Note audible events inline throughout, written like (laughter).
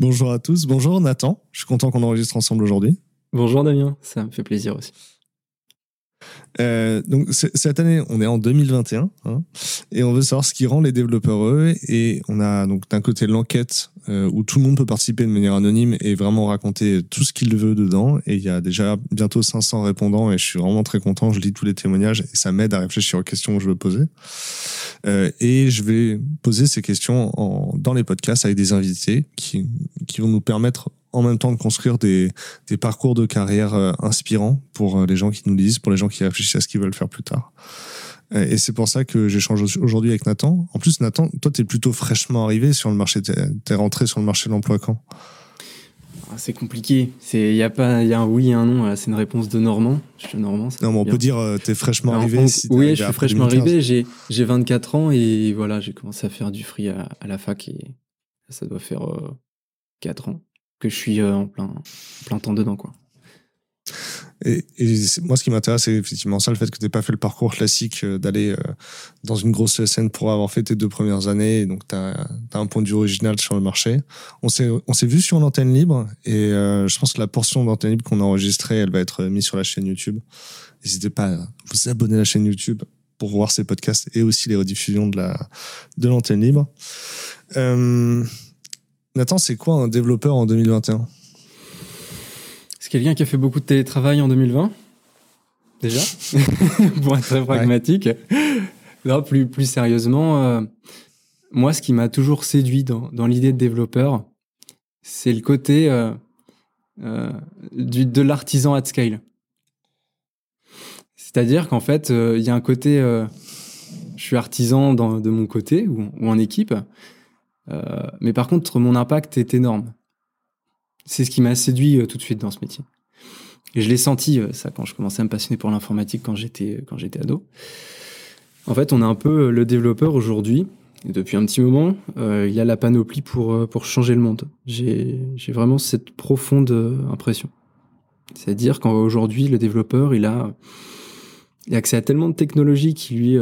Bonjour à tous. Bonjour Nathan. Je suis content qu'on enregistre ensemble aujourd'hui. Bonjour Damien, ça me fait plaisir aussi. Euh, donc cette année, on est en 2021 hein, et on veut savoir ce qui rend les développeurs heureux. Et on a donc d'un côté l'enquête euh, où tout le monde peut participer de manière anonyme et vraiment raconter tout ce qu'il veut dedans. Et il y a déjà bientôt 500 répondants et je suis vraiment très content. Je lis tous les témoignages et ça m'aide à réfléchir aux questions que je veux poser. Euh, et je vais poser ces questions dans les podcasts avec des invités qui, vont nous permettre en même temps de construire des, des parcours de carrière euh, inspirants pour les gens qui nous lisent, pour les gens qui réfléchissent à ce qu'ils veulent faire plus tard. Euh, et c'est pour ça que j'échange aujourd'hui avec Nathan. En plus, Nathan, toi, tu es plutôt fraîchement arrivé sur le marché. Tu es rentré sur le marché de l'emploi quand? Ah, c'est compliqué. Il y a pas, y a un oui et un non. C'est une réponse de Normand. Je suis Normand. Non, mais on peut dire tu es fraîchement arrivé. oui, je suis fraîchement arrivé. J'ai, j'ai 24 ans et voilà, j'ai commencé à faire du free à, la fac et ça doit faire 4 ans que je suis euh, en plein, plein temps dedans, quoi. Et, moi, ce qui m'intéresse, c'est effectivement ça, le fait que tu n'aies pas fait le parcours classique euh, d'aller euh, dans une grosse scène pour avoir fait tes deux premières années. donc, tu as, un point de vue original sur le marché. On s'est vu sur l'antenne libre et je pense que la portion d'antenne libre qu'on a enregistrée, elle va être mise sur la chaîne YouTube. N'hésitez pas à vous abonner à la chaîne YouTube pour voir ces podcasts et aussi les rediffusions de la de l'antenne libre. Euh, Nathan, c'est quoi un développeur en 2021 C'est quelqu'un qui a fait beaucoup de télétravail en 2020 Déjà (laughs) Pour être très pragmatique. plus, plus sérieusement, euh, moi, ce qui m'a toujours séduit dans, l'idée de développeur, c'est le côté euh, euh, du, de l'artisan at scale. C'est-à-dire qu'en fait, il y a un côté, je suis artisan de mon côté ou, ou en équipe, mais par contre, mon impact est énorme. C'est ce qui m'a séduit euh, tout de suite dans ce métier. Et je l'ai senti, euh, ça, quand je commençais à me passionner pour l'informatique quand j'étais, quand j'étais ado. En fait, on a un peu le développeur aujourd'hui. Et depuis un petit moment, il y a la panoplie pour, pour changer le monde. J'ai, j'ai vraiment cette profonde impression. C'est-à-dire qu'aujourd'hui, le développeur, il a, il a accès à tellement de technologies qui lui,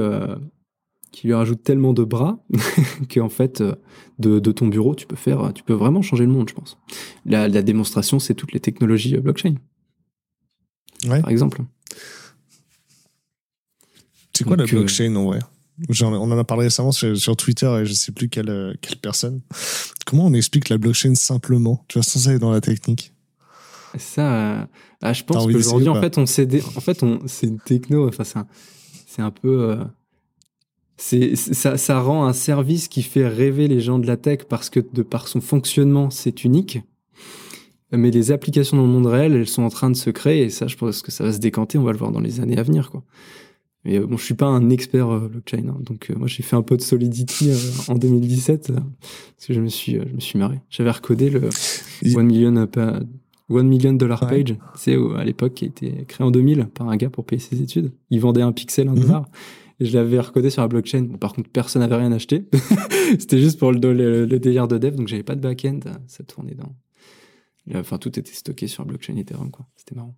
qui lui rajoute tellement de bras (laughs) qu'en fait, euh, de, ton bureau, tu peux faire, tu peux vraiment changer le monde, je pense. La, démonstration, c'est toutes les technologies euh, blockchain. Par exemple. C'est quoi la euh, blockchain en vrai? On en a parlé récemment sur, Twitter et je sais plus quelle, quelle personne. Comment on explique la blockchain simplement? Tu vois, sans aller dans la technique. Ça, ah, je pense qu'aujourd'hui, en fait, on en fait, on, c'est une techno. Enfin, c'est un, peu c'est ça, ça rend un service qui fait rêver les gens de la tech parce que de par son fonctionnement, c'est unique. Mais les applications dans le monde réel, elles sont en train de se créer et ça, je pense que ça va se décanter. On va le voir dans les années à venir, quoi. Mais euh, bon, je suis pas un expert euh, blockchain, hein, donc euh, moi j'ai fait un peu de Solidity en 2017 parce que je me suis, je me suis marré. J'avais recodé le one million One million dollar page, c'est à l'époque qui a été créé en 2000 par un gars pour payer ses études. Il vendait un pixel, un mhm. Je l'avais recodé sur la blockchain. par contre, personne n'avait rien acheté. (laughs) C'était juste pour le, délire de dev, donc j'avais pas de back-end. Ça tournait dans. Enfin, tout était stocké sur la blockchain Ethereum, quoi. C'était marrant.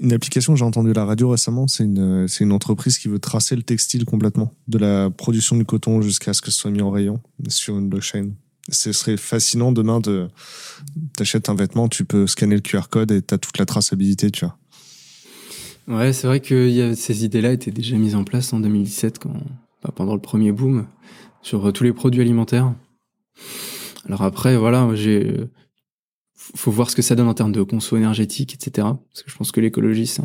Une application, j'ai entendu la radio récemment, c'est une, c'est une entreprise qui veut tracer le textile complètement, de la production du coton jusqu'à ce que ce soit mis en rayon sur une blockchain. Ce serait fascinant demain de. T'achètes un vêtement, tu peux scanner le QR code et t'as toute la traçabilité, tu vois. Ouais, c'est vrai que ces idées-là étaient déjà mises en place en 2017, quand, bah, pendant le premier boom, sur euh, tous les produits alimentaires. Alors après, voilà, j'ai faut voir ce que ça donne en termes de conso énergétique, etc. Parce que je pense que l'écologie, c'est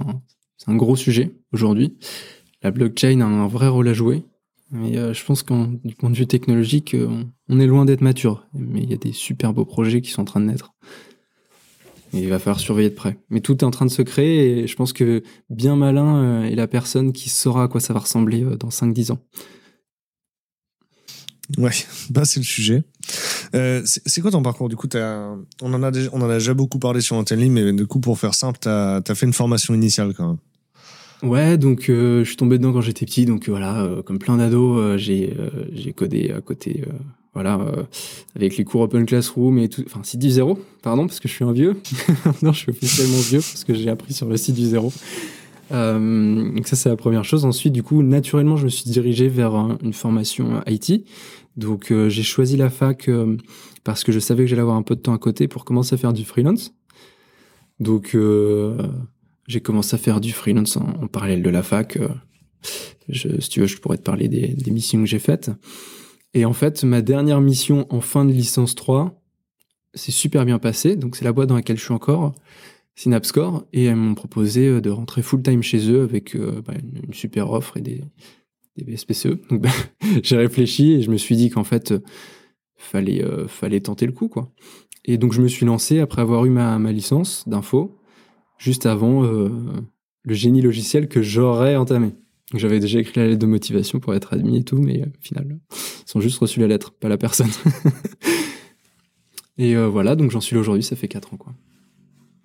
un, gros sujet aujourd'hui. La blockchain a un vrai rôle à jouer. Mais euh, je pense qu'en point de vue technologique, euh, on est loin d'être mature. Mais il y a des super beaux projets qui sont en train de naître il va falloir surveiller de près. Mais tout est en train de se créer et je pense que bien malin euh, est la personne qui saura à quoi ça va ressembler euh, dans 5-10 ans. Ouais, (laughs) bah c'est le sujet. Euh, c'est quoi ton parcours? Du coup, on, en a déjà, on en a déjà beaucoup parlé sur Antenne mais du coup, pour faire simple, tu as, fait une formation initiale quand même. Ouais, donc je suis tombé dedans quand j'étais petit, donc voilà, comme plein d'ados, j'ai codé à côté voilà, euh, avec les cours Open Classroom et tout, enfin site du zéro, pardon, parce que je suis un vieux. (laughs) non, je suis officiellement vieux parce que j'ai appris sur le site du zéro. Euh, ça, c'est la première chose. Ensuite, du coup, naturellement, je me suis dirigé vers une formation IT. Donc, euh, j'ai choisi la fac parce que je savais que j'allais avoir un peu de temps à côté pour commencer à faire du freelance. Donc, j'ai commencé à faire du freelance en, parallèle de la fac. Si tu veux, je pourrais te parler des missions que j'ai faites. Et en fait, ma dernière mission en fin de licence 3, c'est super bien passé. Donc, c'est la boîte dans laquelle je suis encore. Synapscore et elles m'ont proposé euh, de rentrer full time chez eux avec euh, bah, une, super offre et des, des BSPCE. Donc bah, (laughs) j'ai réfléchi et je me suis dit qu'en fait euh, fallait fallait tenter le coup quoi. Et donc je me suis lancé après avoir eu ma, ma licence d'info juste avant le génie logiciel que j'aurais entamé. J'avais déjà écrit la lettre de motivation pour être admis et tout, mais au final, ils ont juste reçu la lettre, pas la personne. (laughs) et voilà, donc j'en suis là aujourd'hui, ça fait 4 ans quoi.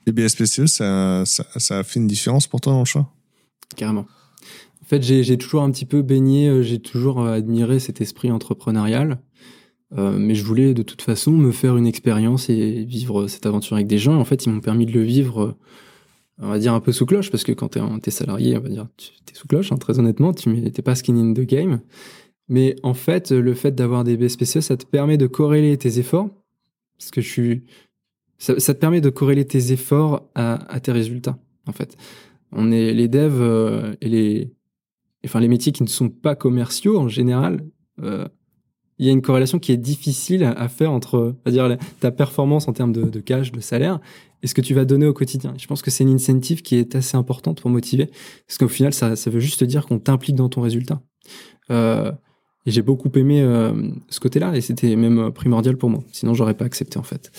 Les BSPCE, ça, ça, a fait une différence pour toi dans le choix? Carrément. En fait, j'ai toujours un petit peu baigné, euh, j'ai toujours euh, admiré cet esprit entrepreneurial. Euh, mais je voulais de toute façon me faire une expérience et vivre cette aventure avec des gens. En fait, ils m'ont permis de le vivre, on va dire, un peu sous cloche, parce que quand tu es, salarié, on va dire, tu es sous cloche, hein, très honnêtement, tu n'étais pas skin in the game. Mais en fait, le fait d'avoir des BSPCE, ça te permet de corréler tes efforts. Parce que je suis, ça, te permet de corréler tes efforts à, tes résultats, en fait. On est les devs euh, et les, enfin les métiers qui ne sont pas commerciaux en général. Euh, il y a une corrélation qui est difficile à faire entre, à dire ta performance en termes de, cash, de salaire, et ce que tu vas donner au quotidien. Je pense que c'est une incentive qui est assez importante pour motiver, parce qu'au final, ça, ça veut juste dire qu'on t'implique dans ton résultat. Euh, et j'ai beaucoup aimé ce côté-là, et c'était même primordial pour moi. Sinon, j'aurais pas accepté en fait.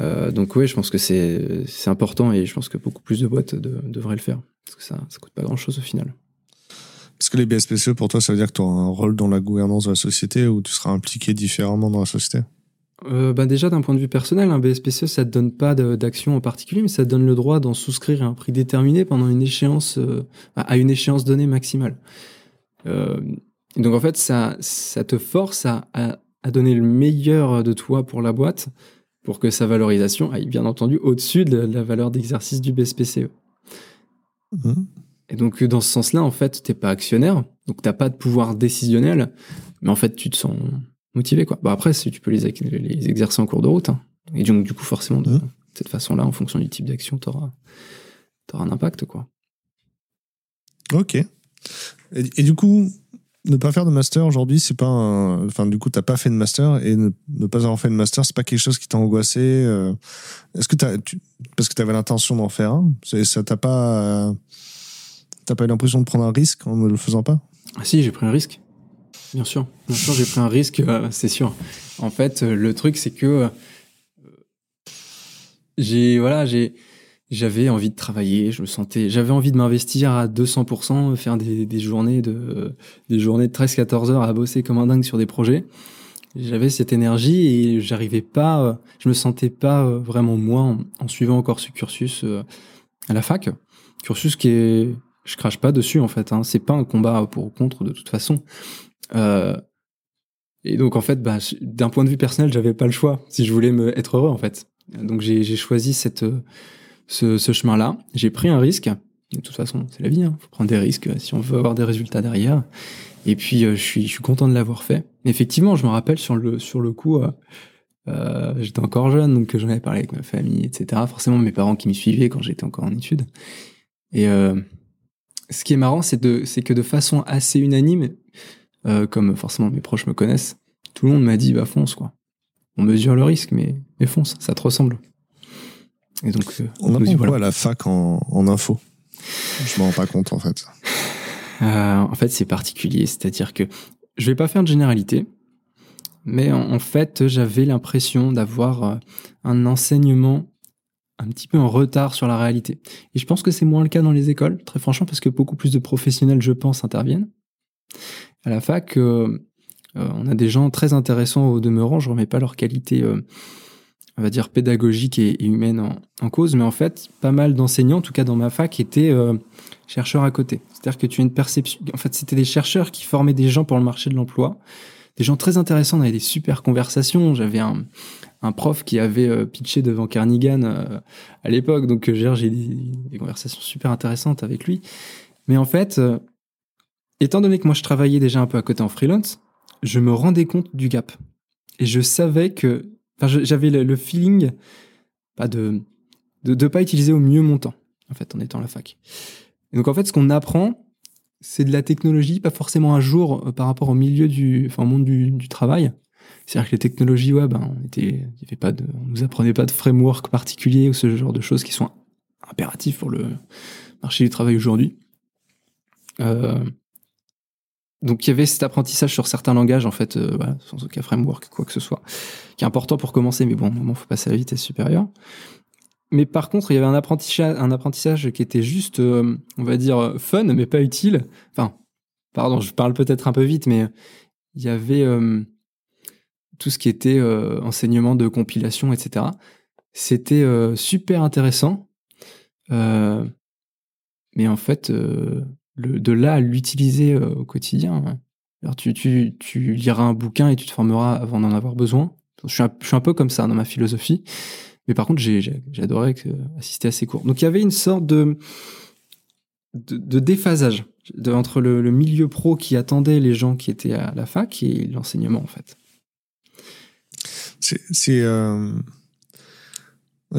Euh, donc oui, je pense que c'est important et je pense que beaucoup plus de boîtes devraient le faire. Parce que ça ne coûte pas grand-chose au final. Est-ce que les BSPCE, pour toi, ça veut dire que tu auras un rôle dans la gouvernance de la société ou tu seras impliqué différemment dans la société? Euh, bah déjà, d'un point de vue personnel, un BSPCE, ça ne te donne pas d'action en particulier, mais ça te donne le droit d'en souscrire à un prix déterminé pendant une échéance, euh, à une échéance donnée maximale. donc en fait, ça, ça te force à, à donner le meilleur de toi pour la boîte pour que sa valorisation aille bien entendu au-dessus de la valeur d'exercice du BSPCE. Mhm. Et donc dans ce sens-là, en fait, tu n'es pas actionnaire, donc tu n'as pas de pouvoir décisionnel, mais en fait, tu te sens motivé. Quoi. Bon, après, tu peux les, les, exercer en cours de route. Hein. Et donc, du coup, forcément, de, mhm. cette façon-là, en fonction du type d'action, tu auras, un impact. Quoi. Ok. et, du coup, ne pas faire de master aujourd'hui, c'est pas un... Enfin, du coup, t'as pas fait de master et ne, pas avoir fait de master, c'est pas quelque chose qui t'a angoissé. Euh, est-ce que t'as, tu... parce que t'avais l'intention d'en faire un, ça t'a pas, t'as pas eu l'impression de prendre un risque en ne le faisant pas? Ah si, j'ai pris un risque. Bien sûr, bien sûr, j'ai pris un risque, euh, c'est sûr. En fait, le truc, c'est que euh, j'ai, voilà, j'avais envie de travailler, je me sentais, j'avais envie de m'investir à 200%, faire des, des journées de, des de 13-14 heures à bosser comme un dingue sur des projets. J'avais cette énergie et j'arrivais pas, je me sentais pas vraiment moi en, suivant encore ce cursus euh, à la fac. Cursus qui est, je crache pas dessus en fait, hein, c'est pas un combat pour ou contre de toute façon. Euh, et donc en fait, bah, d'un point de vue personnel, j'avais pas le choix si je voulais me être heureux en fait. Donc j'ai choisi cette ce, ce chemin-là. J'ai pris un risque. De toute façon, c'est la vie. Il hein. faut prendre des risques si on veut avoir des résultats derrière. Et puis, euh, je, suis, je suis content de l'avoir fait. Effectivement, je me rappelle sur le, sur le coup, euh, euh j'étais encore jeune, donc j'en avais parlé avec ma famille, etc. Forcément, mes parents qui m'y suivaient quand j'étais encore en études. Et euh, ce qui est marrant, c'est que de façon assez unanime, euh, comme forcément mes proches me connaissent, tout le monde m'a dit, bah fonce, quoi. On mesure le risque, mais, mais fonce, ça te ressemble. Et donc, euh, on apprend quoi à la fac en, en info? Je m'en rends pas compte en fait. Euh, en fait, c'est particulier, c'est-à-dire que je vais pas faire de généralité, mais en, fait, j'avais l'impression d'avoir un enseignement un petit peu en retard sur la réalité. Et je pense que c'est moins le cas dans les écoles, très franchement, parce que beaucoup plus de professionnels, je pense, interviennent. À la fac, euh, on a des gens très intéressants au demeurant, je remets pas leur qualité on va dire, pédagogique et, humaine en, cause, mais en fait, pas mal d'enseignants, en tout cas dans ma fac, étaient euh, chercheurs à côté. C'est-à-dire que tu as une perception. En fait, c'était des chercheurs qui formaient des gens pour le marché de l'emploi. des gens très intéressants, on avait des super conversations. J'avais un, prof qui avait euh, pitché devant Carnigan euh, à l'époque, donc euh, j'ai des, conversations super intéressantes avec lui. Mais en fait, étant donné que moi je travaillais déjà un peu à côté en freelance, je me rendais compte du gap. Et je savais que, enfin, j'avais le, feeling de, de de pas utiliser au mieux mon temps en fait en étant à la fac. Donc en fait, ce qu'on apprend, c'est de la technologie, pas forcément un jour par rapport au milieu du, enfin, au monde du, travail, c'est-à-dire que les technologies web, hein, on était, nous apprenait pas de framework particulier ou ce genre de choses qui sont impératifs pour le marché du travail aujourd'hui. Euh, donc il y avait cet apprentissage sur certains langages en fait, euh, voilà, sans aucun framework quoi que ce soit, qui est important pour commencer, mais bon, au moment faut passer à la vitesse supérieure. Mais par contre, il y avait un apprentissage, qui était juste, euh, on va dire, fun, mais pas utile. Enfin, pardon, je parle peut-être un peu vite, mais il y avait euh, tout ce qui était enseignement de compilation, etc. C'était super intéressant. Mais en fait, de là à l'utiliser au quotidien, alors tu, tu, tu, liras un bouquin et tu te formeras avant d'en avoir besoin. Je suis, un, peu comme ça dans ma philosophie. Mais par contre, adoré assister à ces cours. Donc il y avait une sorte de, de, déphasage entre le, milieu pro qui attendait les gens qui étaient à la fac et l'enseignement en fait. C'est. Euh...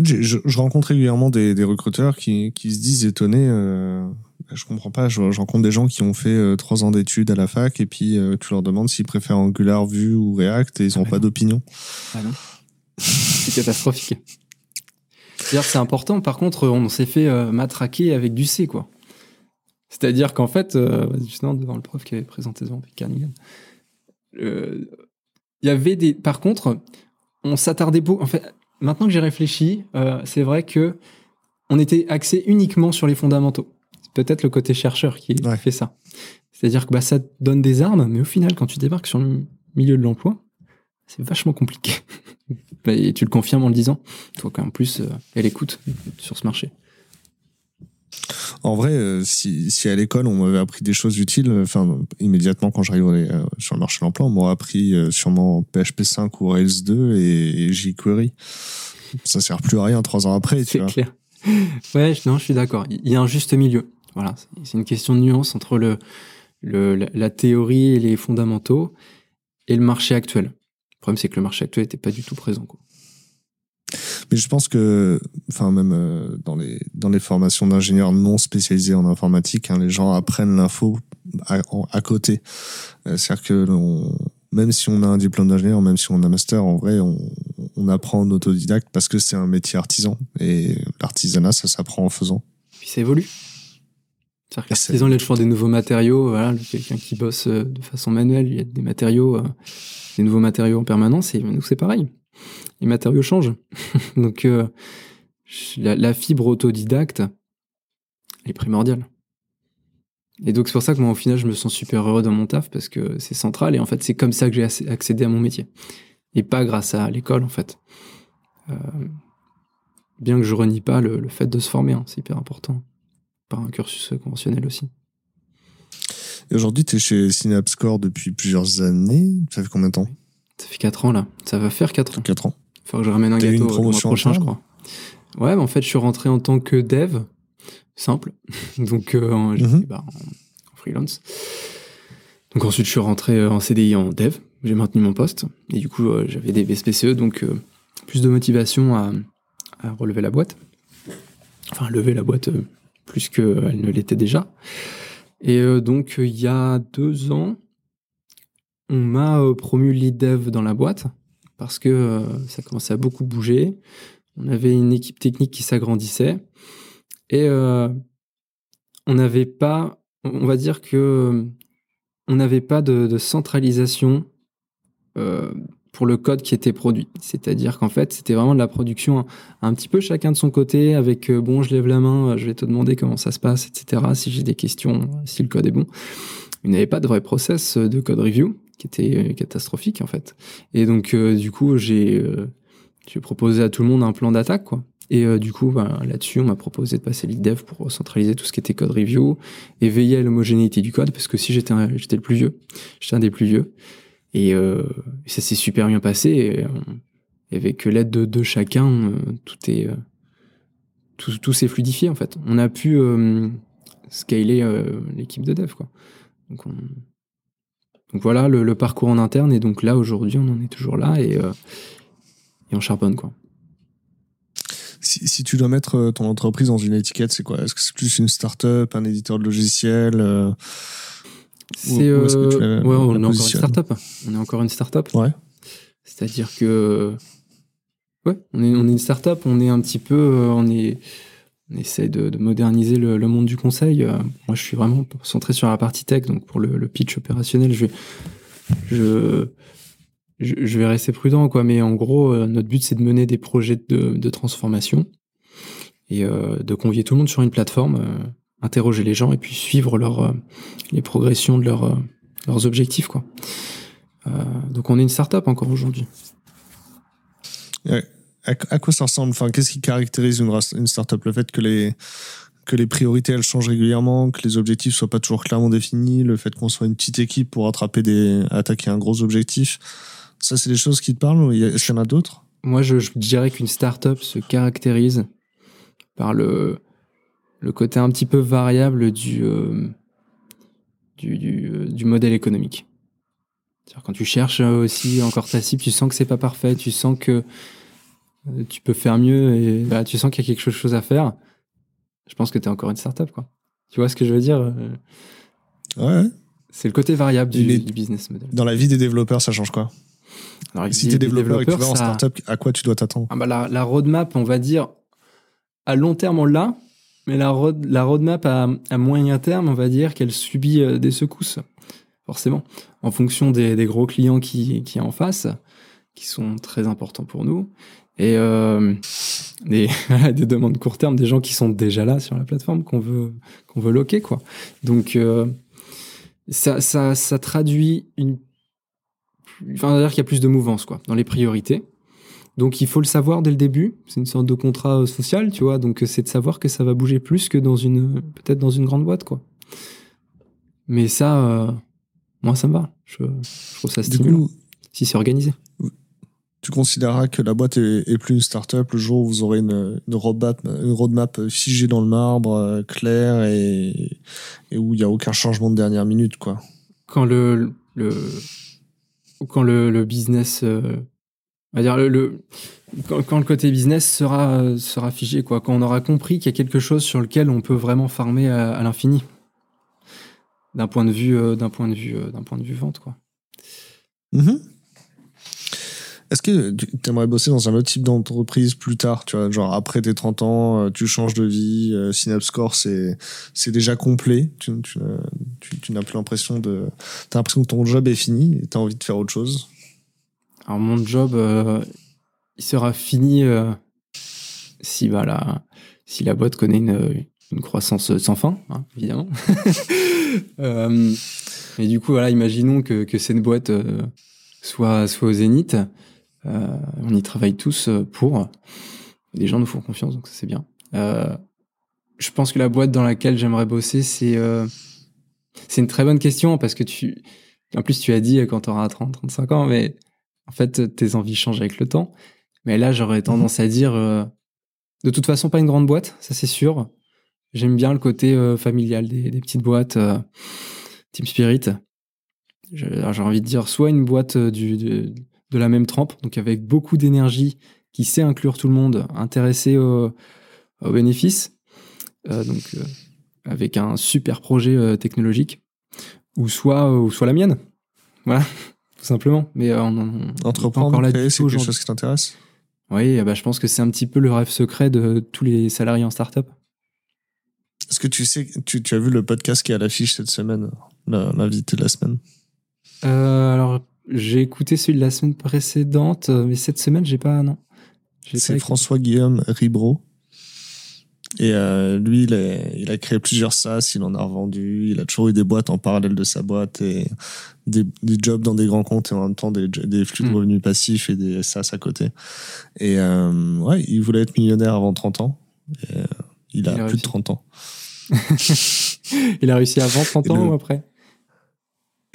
Je, je, rencontre régulièrement des, des recruteurs qui, qui, se disent étonnés. Euh, je comprends pas. Je, rencontre des gens qui ont fait euh, trois ans d'études à la fac et puis euh, tu leur demandes s'ils préfèrent Angular, Vue ou React et ils n'ont ah pas d'opinion. Ah non. C'est catastrophique. C'est important. Par contre, on s'est fait euh, matraquer avec du C, quoi. C'est-à-dire qu'en fait, justement, devant le prof qui avait présenté devant Carnigan, il y avait des. Par contre, on s'attardait beaucoup. En fait, maintenant que j'ai réfléchi, euh, c'est vrai que on était axé uniquement sur les fondamentaux. Peut-être le côté chercheur qui fait ça. C'est-à-dire que bah, ça te donne des armes, mais au final, quand tu débarques sur le milieu de l'emploi, c'est vachement compliqué. (laughs) Et tu le confirmes en le disant. Toi, qu'en plus, euh, elle écoute sur ce marché. En vrai, euh, si, si à l'école on m'avait appris des choses utiles, enfin immédiatement quand j'arriverai euh, sur le marché de l'emploi, on m'aurait appris sûrement PHP 5 ou Rails 2 et, jQuery. Ça sert plus à rien trois ans après. C'est clair. (laughs) Ouais, non, je suis d'accord. Il y a un juste milieu. Voilà, c'est une question de nuance entre le, le la théorie et les fondamentaux et le marché actuel. Le problème, c'est que le marché actuel n'était pas du tout présent. Quoi. Mais je pense que, enfin même euh, dans les dans les formations d'ingénieurs non spécialisés en informatique, hein, les gens apprennent l'info à, à, côté. Euh, c'est-à-dire que même si on a un diplôme d'ingénieur, même si on a un master, en vrai, on, on apprend en autodidacte parce que c'est un métier artisan et l'artisanat, ça s'apprend en faisant. Puis ça évolue. C'est-à-dire que l'artisan, il a toujours des nouveaux matériaux. Voilà, quelqu'un qui bosse euh, de façon manuelle, il y a des matériaux, des nouveaux matériaux en permanence. Et nous, c'est pareil les matériaux changent. (laughs) Donc euh, la, fibre autodidacte est primordiale. Et donc c'est pour ça que moi au final je me sens super heureux dans mon taf parce que c'est central et en fait c'est comme ça que j'ai accédé à mon métier. Et pas grâce à l'école en fait. Euh, bien que je renie pas le, fait de se former, hein, c'est hyper important. Par un cursus conventionnel aussi. Et aujourd'hui, tu es chez Synapscore depuis plusieurs années. Ça fait combien de temps? Ça fait 4 ans là. Ça va faire 4 ans. 4 ans. Faut que je ramène un gâteau le mois prochain, je crois. Ouais, mais en fait, je suis rentré en tant que dev, simple. (laughs) Donc, euh, mhm. bah, en, freelance. Donc ensuite, je suis rentré euh, en CDI en dev. J'ai maintenu mon poste. Et du coup, euh, j'avais des BSPCE, donc plus de motivation à, à, relever la boîte. Enfin, lever la boîte plus qu'elle ne l'était déjà. Et donc, il y a deux ans, on m'a promu lead dev dans la boîte parce que euh, ça commençait à beaucoup bouger. On avait une équipe technique qui s'agrandissait et euh, on n'avait pas, on va dire que euh, on n'avait pas de, centralisation pour le code qui était produit. C'est-à-dire qu'en fait, c'était vraiment de la production un, petit peu chacun de son côté, avec bon, je lève la main, je vais te demander comment ça se passe, etc. Si j'ai des questions, si le code est bon. Il n'y avait pas de vrai process de code review qui était euh, catastrophique en fait. Et donc euh, du coup j'ai euh, proposé à tout le monde un plan d'attaque quoi. Et du coup, ben, là-dessus, on m'a proposé de passer lead dev pour centraliser tout ce qui était code review et veiller à l'homogénéité du code, parce que si j'étais j'étais le plus vieux, j'étais un des plus vieux. Et ça s'est super bien passé. Et, avec l'aide de, chacun, tout est tout, s'est fluidifié en fait. On a pu scaler l'équipe de dev. Donc, voilà le, parcours en interne et donc là aujourd'hui on en est toujours là et, et on charbonne quoi. Si, tu dois mettre euh, ton entreprise dans une étiquette, c'est quoi? Est-ce que c'est plus une start-up, un éditeur de logiciels euh, C'est euh, ouais, on est encore une start-up. On est encore une start-up. Ouais. C'est-à-dire que ouais, on est on est une start-up. On est un petit peu, on est on essaie de, moderniser le, monde du conseil. moi, je suis vraiment centré sur la partie tech, donc pour le, pitch opérationnel, je je je, vais rester prudent, quoi. Mais en gros, euh, notre but, c'est de mener des projets de, transformation et euh, de convier tout le monde sur une plateforme, euh, interroger les gens et puis suivre leur, les progressions de leur, leurs objectifs, quoi. donc, on est une start-up encore aujourd'hui. À, quoi ça ressemble? Enfin, qu'est-ce qui caractérise une, une start-up? Le fait que les que les priorités elles changent régulièrement, que les objectifs soient pas toujours clairement définis, le fait qu'on soit une petite équipe pour attraper des attaquer un gros objectif. Ça, c'est des choses qui te parlent ou est-ce qu'il y en a d'autres? Moi, je, dirais qu'une startup se caractérise par le, le côté un petit peu variable du, euh, du, euh, du, modèle économique. Quand tu cherches aussi encore ta cible, tu sens que c'est pas parfait, tu sens que euh, tu peux faire mieux et bah, tu sens qu'il y a quelque chose à faire. Je pense que tu es encore une startup, quoi. Tu vois ce que je veux dire Ouais. C'est le côté variable du, du, business model. Dans la vie des développeurs, ça change quoi? Si tu es développeur et que tu vas en startup, à quoi tu dois t'attendre? Ah bah la, roadmap, on va dire, à long terme, on l'a, mais la, la roadmap à, moyen terme, on va dire qu'elle subit euh, des secousses, forcément, en fonction des, gros clients qui, qui en face, qui sont très importants pour nous, et euh, des, (laughs) des, demandes court terme, des gens qui sont déjà là sur la plateforme qu'on veut, qu'on veut loquer, quoi. Donc, euh, ça, ça, ça traduit une enfin, dire qu'il y a plus de mouvance, quoi, dans les priorités. Donc, il faut le savoir dès le début. C'est une sorte de contrat euh, social, tu vois. Donc, c'est de savoir que ça va bouger plus que dans une, peut-être dans une grande boîte, quoi. Mais ça, euh, moi, ça me va. Je, trouve ça stimulant. si c'est organisé. Tu considéreras que la boîte est, plus une start-up le jour où vous aurez une, roadmap, une roadmap figée dans le marbre, euh, claire et, et où il n'y a aucun changement de dernière minute, quoi. Quand le, le quand le, business, euh, va dire le, quand, le côté business sera sera figé quoi, quand on aura compris qu'il y a quelque chose sur lequel on peut vraiment farmer à, l'infini, d'un point de vue euh, d'un point de vue euh, d'un point de vue vente quoi. Mm-hmm. Est-ce que tu aimerais bosser dans un autre type d'entreprise plus tard, tu vois, genre après tes 30 ans, euh, tu changes de vie, euh, Synapscore c'est c'est déjà complet, tu, n'as plus l'impression de l'impression que ton job est fini et tu as envie de faire autre chose Alors mon job euh, il sera fini si bah la si la boîte connaît une, une croissance sans fin, hein, évidemment. (laughs) et du coup voilà, imaginons que que c'est une boîte soit soit au zénith. Euh, on y travaille tous euh, pour. Les gens nous font confiance, donc ça c'est bien. Euh, je pense que la boîte dans laquelle j'aimerais bosser, c'est c'est une très bonne question parce que tu, en plus tu as dit quand tu auras 30, 35 ans, mais en fait tes envies changent avec le temps. Mais là j'aurais tendance à dire, de toute façon pas une grande boîte, ça c'est sûr. J'aime bien le côté familial des, petites boîtes, Team Spirit. J'ai envie de dire soit une boîte du, de la même trempe, donc avec beaucoup d'énergie, qui sait inclure tout le monde, intéressé aux bénéfices, euh, donc euh, avec un super projet euh, technologique, ou soit, ou soit la mienne. Voilà, tout simplement. Mais on, Entreprendre, encore là c'est quelque chose qui t'intéresse? Oui, bah, je pense que c'est un petit peu le rêve secret de tous les salariés en startup. Est-ce que tu sais, tu, tu, as vu le podcast qui est à l'affiche cette semaine, l'invité de la semaine? Alors, j'ai écouté celui de la semaine précédente, euh, mais cette semaine, j'ai pas. Non. C'est François Guillaume Ribro. Et euh, lui, il a, il a, créé plusieurs SaaS, il en a revendu, il a toujours eu des boîtes en parallèle de sa boîte et des, des jobs dans des grands comptes et en même temps des, des flux de hmm. revenus passifs et des SaaS à côté. Et euh, ouais, il voulait être millionnaire avant 30 ans. Et, il a plus de 30 ans. (laughs) il a réussi avant 30 ans ou après?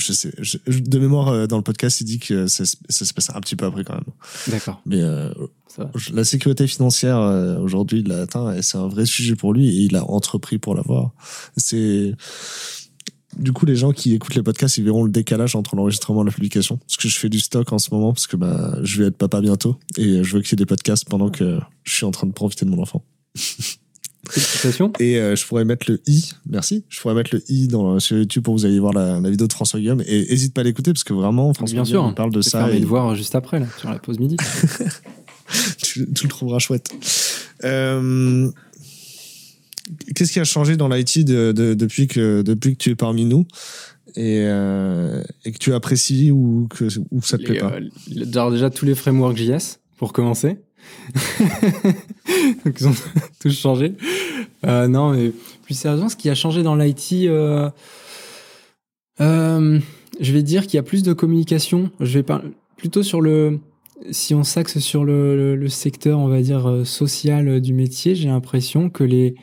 Je sais. de mémoire, dans le podcast, il dit que ça, ça se passe un petit peu après quand même. D'accord. Mais la sécurité financière, aujourd'hui, il l'a atteint et c'est un vrai sujet pour lui et il a entrepris pour l'avoir. C'est du coup, les gens qui écoutent les podcasts, ils verront le décalage entre l'enregistrement et la publication. Parce que je fais du stock en ce moment, parce que bah, je vais être papa bientôt. Et je veux qu'il y ait des podcasts pendant que je suis en train de profiter de mon enfant. (laughs) Félicitations. Et euh, je pourrais mettre le i, merci. Je pourrais mettre le i dans, sur YouTube pour que vous ayez voir la, vidéo de François Guillaume. Et n'hésite pas à l'écouter, parce que vraiment, François Bien sûr, on parle de ça. Et... le voir juste après, là, sur la pause midi. (laughs) tu, tu, le trouveras chouette. Euh, qu'est-ce qui a changé dans l'IT depuis, que, depuis que tu es parmi nous et, euh, et que tu apprécies ou que ou ça te plaît pas euh, déjà tous les frameworks JS pour commencer. (laughs) Donc ils ont (laughs) tous changé. Euh, non, mais plus sérieusement, ce qui a changé dans l'IT, je vais dire qu'il y a plus de communication. Je vais plutôt sur le. Si on s'axe sur le, le, secteur, on va dire, social du métier, j'ai l'impression que les,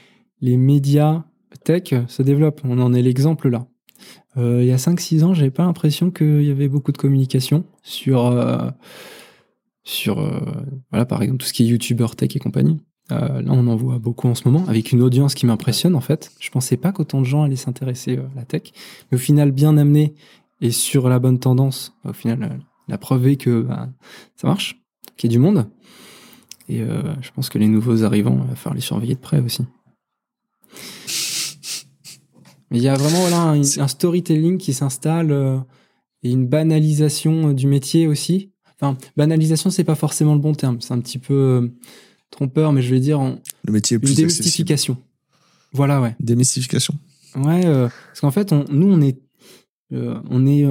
les médias tech se développent. On en est l'exemple là. Euh, il y a 5-6 ans, j'avais pas l'impression qu'il y avait beaucoup de communication sur, euh, sur euh, voilà, par exemple, tout ce qui est YouTuber tech et compagnie. là, on en voit beaucoup en ce moment, avec une audience qui m'impressionne en fait. Je pensais pas qu'autant de gens allaient s'intéresser à la tech, mais au final, bien amené et sur la bonne tendance. Au final, la preuve est que bah, ça marche, qu'il y a du monde. Et je pense que les nouveaux arrivants, il va falloir les surveiller de près aussi. Mais il y a vraiment voilà, un, storytelling qui s'installe euh, et une banalisation euh, du métier aussi. Enfin, banalisation, c'est pas forcément le bon terme. C'est un petit peu euh, trompeur, mais je vais dire en, le métier est plus une démystification. Voilà, ouais. Démystification. Ouais, parce qu'en fait, on, nous, on est, on est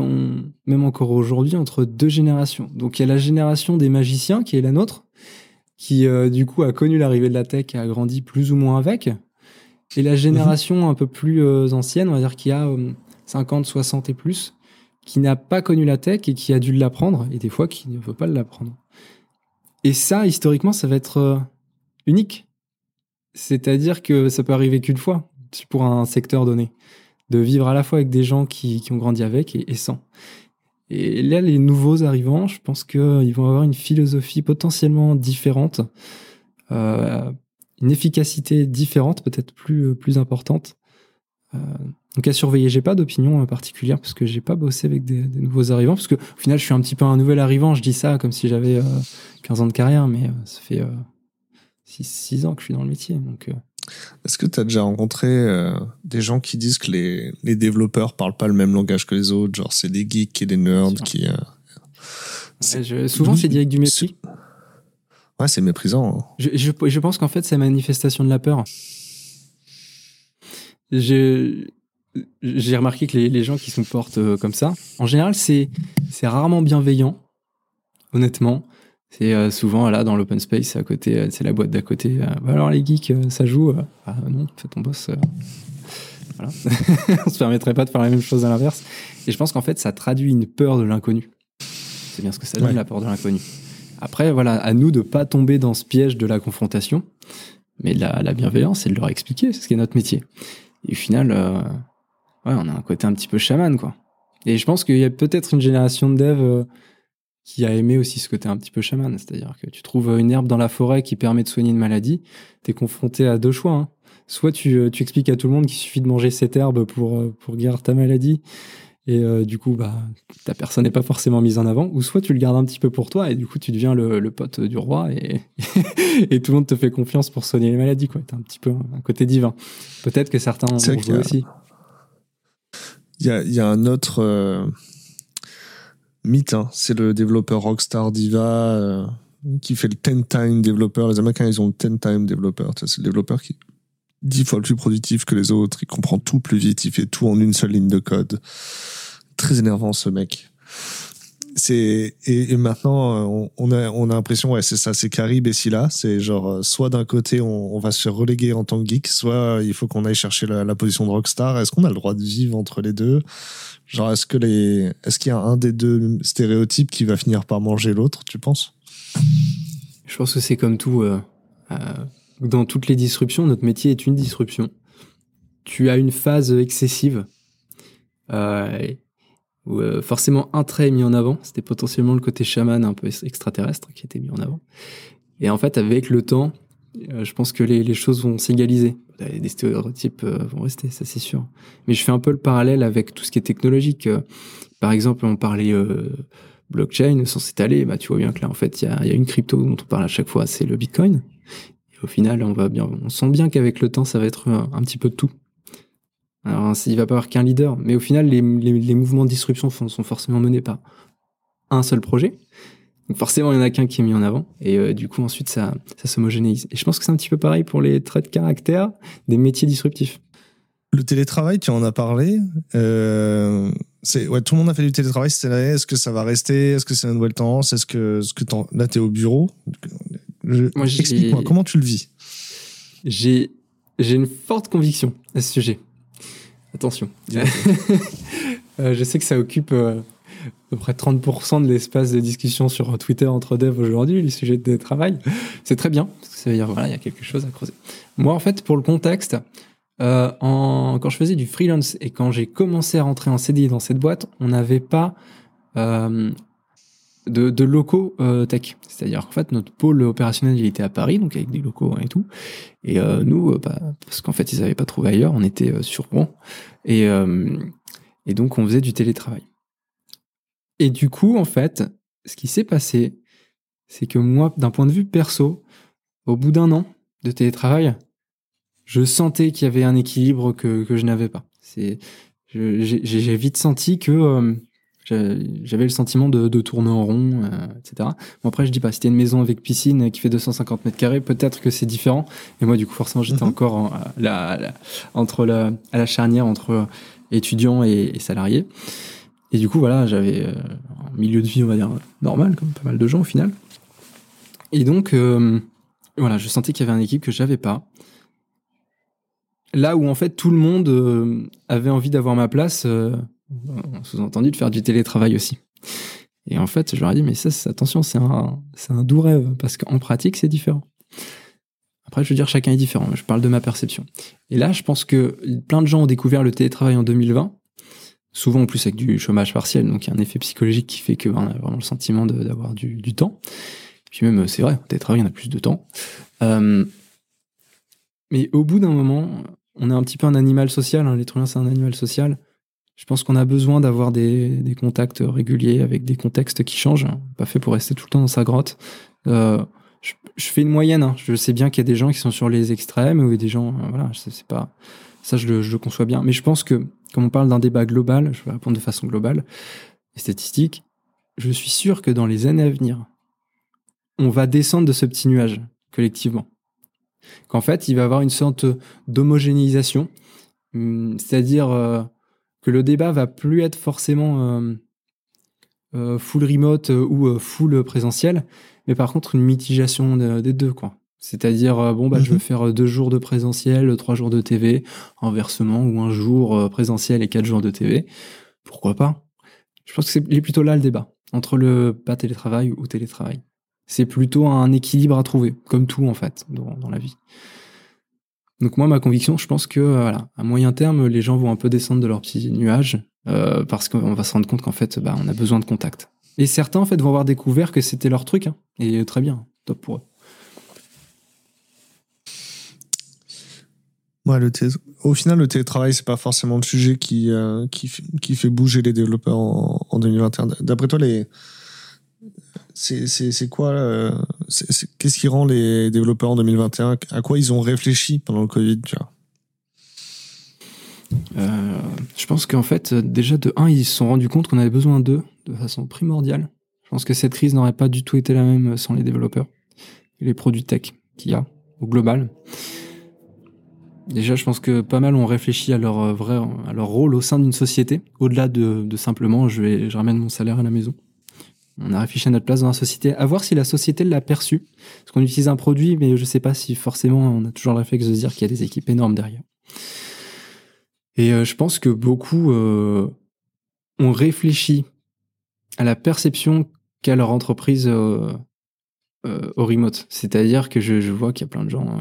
même encore aujourd'hui entre deux générations. Donc, il y a la génération des magiciens qui est la nôtre, qui du coup a connu l'arrivée de la tech et a grandi plus ou moins avec. Et la génération un peu plus euh, ancienne, on va dire qui a 50, euh, 60 et plus, qui n'a pas connu la tech et qui a dû l'apprendre, et des fois qui ne veut pas l'apprendre. Et ça, historiquement, ça va être euh, unique. C'est-à-dire que ça peut arriver qu'une fois pour un secteur donné, de vivre à la fois avec des gens qui, ont grandi avec et, sans. Et là, les nouveaux arrivants, je pense qu'ils vont avoir une philosophie potentiellement différente euh, une efficacité différente, peut-être plus, euh, importante. Donc à surveiller, j'ai pas d'opinion euh, particulière parce que j'ai pas bossé avec des, nouveaux arrivants, parce que au final je suis un petit peu un nouvel arrivant, je dis ça comme si j'avais 15 ans de carrière, mais ça fait 6, ans que je suis dans le métier. Donc, Est-ce que tu as déjà rencontré des gens qui disent que les, les, développeurs parlent pas le même langage que les autres, genre c'est des geeks et des nerds qui... souvent c'est direct du mépris. Ouais, c'est méprisant. Hein. Je, je, je, pense qu'en fait, c'est manifestation de la peur. J'ai remarqué que les, les, gens qui se comportent euh, comme ça, en général, c'est rarement bienveillant, honnêtement. C'est euh, souvent là dans l'open space, à côté, euh, c'est la boîte d'à côté. Bah alors les geeks, ça joue. ah non, fais ton boss. voilà. (laughs) On se permettrait pas de faire la même chose à l'inverse. Et je pense qu'en fait, ça traduit une peur de l'inconnu. C'est bien ce que ça donne, la peur de l'inconnu. Après, voilà, à nous de pas tomber dans ce piège de la confrontation, mais la, la bienveillance, c'est de leur expliquer ce qui est notre métier. Et au final, euh, ouais, on a un côté un petit peu chaman, quoi. Et je pense qu'il y a peut-être une génération de devs euh, qui a aimé aussi ce côté un petit peu chaman. C'est-à-dire que tu trouves une herbe dans la forêt qui permet de soigner une maladie, tu es confronté à deux choix. Hein. Soit tu, euh, tu, expliques à tout le monde qu'il suffit de manger cette herbe pour, pour guérir ta maladie, et euh, du coup bah ta personne n'est pas forcément mise en avant ou soit tu le gardes un petit peu pour toi et du coup tu deviens le, le pote du roi et, (laughs) et tout le monde te fait confiance pour soigner les maladies quoi t'as un petit peu un côté divin peut-être que certains en joué aussi il y a, y un autre euh, mythe hein. c'est le développeur Rockstar Diva euh, qui fait le 10 time développeur les américains ils ont le 10 time développeur c'est le développeur qui dix fois plus productif que les autres, il comprend tout plus vite, il fait tout en une seule ligne de code. Très énervant ce mec. C'est et, maintenant on, a on a l'impression ouais c'est ça c'est Carib et Scylla c'est genre euh, soit d'un côté on, va se reléguer en tant que geek soit il faut qu'on aille chercher la, position de rockstar est-ce qu'on a le droit de vivre entre les deux? Genre est-ce que les est-ce qu'il y a un des deux stéréotypes qui va finir par manger l'autre tu penses? Je pense que c'est comme tout euh, euh, dans toutes les disruptions, notre métier est une disruption. Tu as une phase excessive. Euh, où forcément un trait est mis en avant. C'était potentiellement le côté chaman un peu extraterrestre qui était mis en avant. Et en fait, avec le temps, je pense que les, les choses vont s'égaliser. Des stéréotypes vont rester, ça c'est sûr. Mais je fais un peu le parallèle avec tout ce qui est technologique. Par exemple, on parlait blockchain sans s'étaler, bah, tu vois bien que là, en fait, il y a, y a, une crypto dont on parle à chaque fois, c'est le Bitcoin. Et au final, on va bien, on sent bien qu'avec le temps, ça va être un, petit peu tout. Alors, il va pas y avoir qu'un leader, mais au final, les, les, mouvements de disruption sont forcément menés par un seul projet. Donc forcément, il y en a qu'un qui est mis en avant. Et euh, du coup, ensuite, ça, ça s'homogénéise. Et je pense que c'est un petit peu pareil pour les traits de caractère des métiers disruptifs. Le télétravail, tu en as parlé. Euh, ouais, tout le monde a fait du télétravail cette année. Est-ce que ça va rester? Est-ce que c'est une nouvelle tendance? Est-ce que, ce que là, tu es au bureau? Explique-moi, comment tu le vis? J'ai une forte conviction à ce sujet. Attention. (laughs) Euh, je sais que ça occupe euh, à peu près 30% de l'espace de discussion sur Twitter entre devs aujourd'hui, les sujets de télétravail. C'est très bien, parce que ça veut dire voilà, il y a quelque chose à creuser. Moi, en fait, pour le contexte, euh, en, quand je faisais du freelance et quand j'ai commencé à rentrer en CDI dans cette boîte, on n'avait pas euh, de, locaux euh, tech. C'est-à-dire qu'en fait, notre pôle opérationnel, il était à Paris, donc avec des locaux et tout. Et euh, nous, euh, bah, parce qu'en fait, ils n'avaient pas trouvé ailleurs, on était euh, sur Rouen. Et, et donc, on faisait du télétravail. Et du coup, en fait, ce qui s'est passé, c'est que moi, d'un point de vue perso, au bout d'un an de télétravail, je sentais qu'il y avait un équilibre que, que je n'avais pas. C'est, j'ai vite senti que j'avais le sentiment de, de, tourner en rond, euh, etc. Bon après, je dis pas, c'était une maison avec piscine qui fait 250 mètres carrés, peut-être que c'est différent. Et moi, du coup, forcément, j'étais mhm. encore en, la, entre la, à la charnière entre étudiants et, et salariés. Et du coup, voilà, j'avais euh, un milieu de vie, on va dire, normal, comme pas mal de gens au final. Et donc, voilà, je sentais qu'il y avait une équipe que j'avais pas. Là où en fait tout le monde euh, avait envie d'avoir ma place, euh, sous-entendu de faire du télétravail aussi. Et en fait, je leur ai dit, mais ça, attention, c'est un, un doux rêve, parce qu'en pratique, c'est différent. Après, je veux dire, chacun est différent, je parle de ma perception. Et là, je pense que plein de gens ont découvert le télétravail en 2020, souvent en plus avec du chômage partiel, donc il y a un effet psychologique qui fait qu'on a vraiment le sentiment d'avoir du, du, temps. Puis même, c'est vrai, au télétravail, on a plus de temps. Euh, mais au bout d'un moment, on est un petit peu un animal social. Hein. L'être c'est un animal social. Je pense qu'on a besoin d'avoir des, contacts réguliers avec des contextes qui changent. Pas fait pour rester tout le temps dans sa grotte. Euh, je, fais une moyenne. Hein. Je sais bien qu'il y a des gens qui sont sur les extrêmes ou des gens. Euh, voilà, c'est pas. Ça, je le, je le, conçois bien. Mais je pense que, comme on parle d'un débat global, je vais répondre de façon globale et statistique, je suis sûr que dans les années à venir, on va descendre de ce petit nuage collectivement qu'en fait, il va y avoir une sorte d'homogénéisation, hum, c'est-à-dire euh, que le débat va plus être forcément euh, euh, full remote ou full présentiel, mais par contre une mitigation des deux, quoi. C'est-à-dire, bon, bah, je veux mhm. faire deux jours de présentiel, trois jours de TV, inversement, ou un jour présentiel et quatre jours de TV. Pourquoi pas? Je pense que c'est plutôt là le débat, entre le pas télétravail ou télétravail. C'est plutôt un équilibre à trouver, comme tout en fait dans, la vie. Donc moi, ma conviction, je pense que euh, à moyen terme, les gens vont un peu descendre de leur petit nuage euh, parce qu'on va se rendre compte qu'en fait, bah, on a besoin de contact. Et certains en fait vont avoir découvert que c'était leur truc, hein, et très bien, top pour eux. Au final, le télétravail, c'est pas forcément le sujet qui, euh, fait bouger les développeurs en, en 2021. D'après toi, les, c'est quoi euh, Qu'est-ce qui rend les développeurs en 2021 À quoi ils ont réfléchi pendant le Covid euh, Je pense qu'en fait, déjà de 1, ils se sont rendus compte qu'on avait besoin d'eux de façon primordiale. Je pense que cette crise n'aurait pas du tout été la même sans les développeurs et les produits tech qu'il y a au global. Déjà, je pense que pas mal ont réfléchi à leur vrai, à leur rôle au sein d'une société, au-delà de, de, simplement je vais, je ramène mon salaire à la maison. On a réfléchi à notre place dans la société, à voir si la société l'a perçu. Parce qu'on utilise un produit, mais je ne sais pas si forcément on a toujours le réflexe de se dire qu'il y a des équipes énormes derrière. Et euh, je pense que beaucoup euh, ont réfléchi à la perception qu'a leur entreprise euh, au remote. C'est-à-dire que je, je vois qu'il y a plein de gens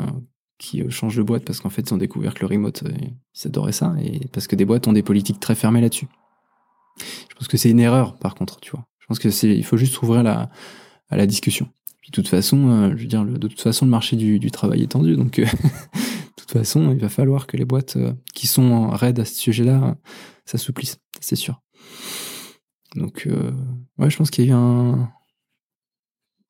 qui changent de boîte parce qu'en fait ils ont découvert que le remote, ils adoraient ça, et parce que des boîtes ont des politiques très fermées là-dessus. Je pense que c'est une erreur, par contre, tu vois. Je pense que c'est, il faut juste ouvrir la, à la discussion. Puis de toute façon, euh, je veux dire, de toute façon, le marché du, du travail est tendu, donc euh, (laughs) de toute façon, il va falloir que les boîtes euh, qui sont raides à ce sujet-là s'assouplissent, c'est sûr. Donc, ouais, je pense qu'il y a eu un,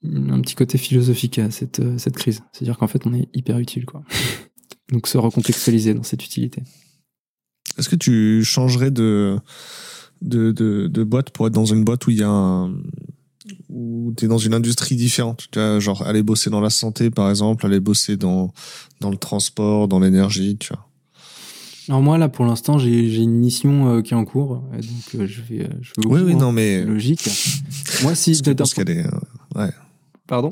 un petit côté philosophique à cette, cette crise. C'est-à-dire qu'en fait, on est hyper utile, quoi. (laughs) donc, se recontextualiser dans cette utilité. Est-ce que tu changerais de, de, de, de, boîte pour être dans une boîte où il y a un, où tu es dans une industrie différente. Tu vois, genre aller bosser dans la santé par exemple aller bosser dans dans le transport dans l'énergie tu vois. Alors moi là pour l'instant j'ai une mission euh, qui est en cours. Donc euh, je vais je vais oui oui non mais logique. Moi si je pense qu'elle est euh, ouais. Pardon?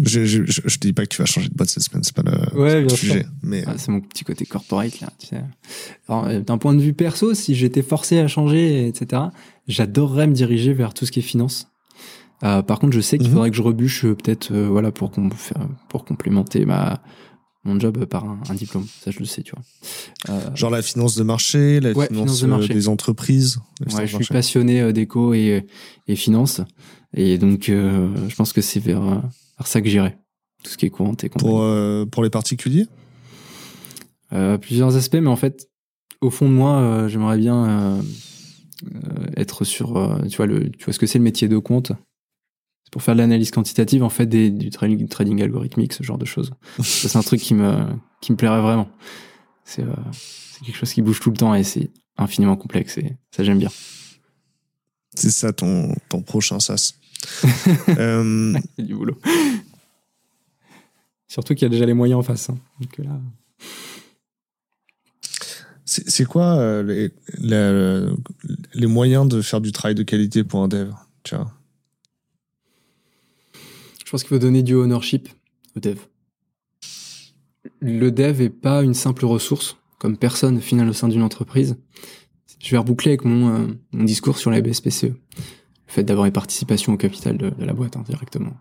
Je, je, je, dis pas que tu vas changer de boîte cette semaine, c'est pas le, ouais, sujet. Mais... Ah, c'est mon petit côté corporate là. Tu sais. d'un point de vue perso, si j'étais forcé à changer, etc., j'adorerais me diriger vers tout ce qui est finance. Euh, par contre, je sais qu'il mhm. faudrait que je rebûche euh, peut-être, euh, voilà, pour pour complémenter ma mon job par un, diplôme. Ça, je le sais, tu vois. Genre la finance de marché, la finance, de marché. des entreprises. Ouais, je suis passionné d'éco et, et finance, et donc je pense que c'est vers, vers ça que j'irai. Tout ce qui est courant et Pour pour les particuliers? plusieurs aspects, mais en fait, au fond de moi, j'aimerais bien être sur, tu vois le, tu vois ce que c'est le métier de compte? Pour faire de l'analyse quantitative, en fait, des, du trading, trading, algorithmique, ce genre de choses. (laughs) c'est un truc qui me, qui me plairait vraiment. C'est euh, quelque chose qui bouge tout le temps et c'est infiniment complexe et ça, j'aime bien. C'est ça ton, ton prochain SaaS. (laughs) euh... (laughs) du boulot. Surtout qu'il y a déjà les moyens en face. Hein. Donc là... C'est quoi euh, les, les, les, moyens de faire du travail de qualité pour un dev tu vois? Je pense qu'il faut donner du ownership au dev. Le dev est pas une simple ressource, comme personne finale au sein d'une entreprise. Je vais reboucler avec mon, euh, mon discours sur la BSPCE. Fait d'avoir une participation au capital de, la boîte hein, directement.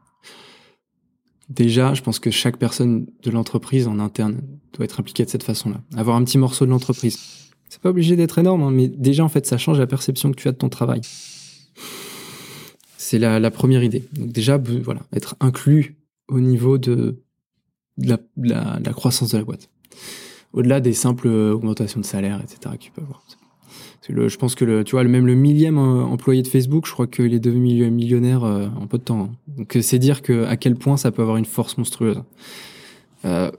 Déjà, je pense que chaque personne de l'entreprise en interne doit être impliquée de cette façon-là. Avoir un petit morceau de l'entreprise. C'est pas obligé d'être énorme, hein, mais déjà, en fait, ça change la perception que tu as de ton travail. C'est la, première idée. Déjà, voilà, être inclus au niveau de, la, croissance de la boîte. Au-delà des simples augmentations de salaire, etc. avoir. Je pense que tu vois, même le millième euh, employé de Facebook, je crois qu'il est devenu millionnaire euh, en peu de temps. Hein. Donc c'est dire à quel point ça peut avoir une force monstrueuse. Euh,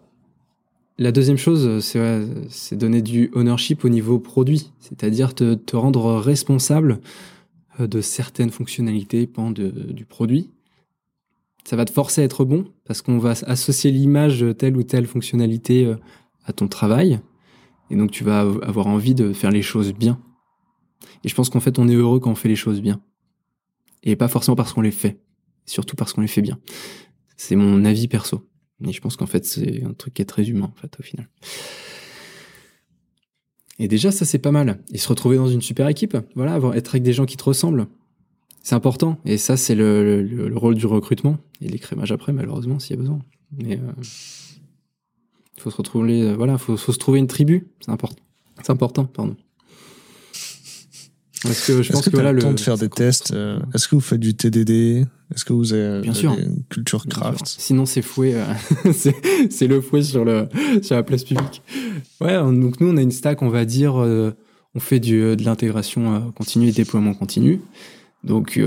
la deuxième chose, c'est donner du ownership au niveau produit, c'est-à-dire te, rendre responsable euh, de certaines fonctionnalités pendant du produit. Ça va te forcer à être bon parce qu'on va associer l'image de telle ou telle fonctionnalité euh, à ton travail. Et donc tu vas avoir envie de faire les choses bien. Et je pense qu'en fait on est heureux quand on fait les choses bien. Et pas forcément parce qu'on les fait. Surtout parce qu'on les fait bien. C'est mon avis perso. Et je pense qu'en fait c'est un truc qui est très humain en fait au final. Et déjà, ça, c'est pas mal. Et se retrouver dans une super équipe, voilà, avoir, être avec des gens qui te ressemblent. C'est important. Et ça, c'est le, rôle du recrutement. Et l'écrémage après, malheureusement, s'il y a besoin. Mais il euh, faut se retrouver, voilà, faut se trouver une tribu. C'est important. C'est important, pardon. Parce que je pense que, que voilà, le temps de faire des tests. Euh, est-ce que vous faites du TDD Est-ce que vous avez Bien sûr. une culture craft? Sinon, c'est fouet. Euh, (laughs) c'est le fouet sur le sur la place publique. Ouais. Donc nous, on a une stack, on va dire, euh, on fait du, de l'intégration continue et déploiement continu. Donc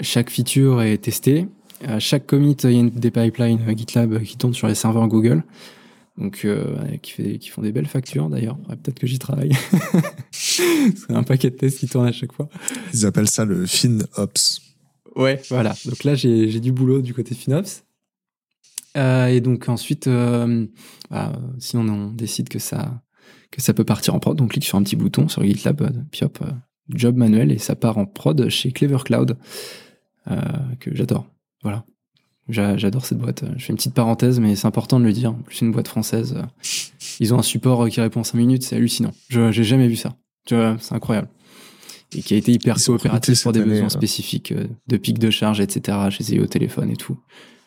chaque feature est testée. À chaque commit, il y a des pipelines GitLab qui tournent sur les serveurs Google donc euh, qui, fait, qui font des belles factures d'ailleurs. Peut-être que j'y travaille. (laughs) c'est un paquet de tests qui tourne à chaque fois. Ils appellent ça le FinOps. Ouais, voilà. Donc là, j'ai du boulot du côté FinOps. Euh, et donc ensuite, euh, bah, si on, on, décide que ça, que ça peut partir en prod, on clique sur un petit bouton sur GitLab, puis hop, job manuel, et ça part en prod chez Clever Cloud, que j'adore. Voilà. J'adore cette boîte. Je fais une petite parenthèse, mais c'est important de le dire. En plus, une boîte française. Ils ont un support qui répond en 5 minutes, c'est hallucinant. Je J'ai jamais vu ça. C'est incroyable. Et qui a été hyper coopératif pour des besoins spécifiques euh, de pic de charge, etc. Je les ai eu au téléphone et tout.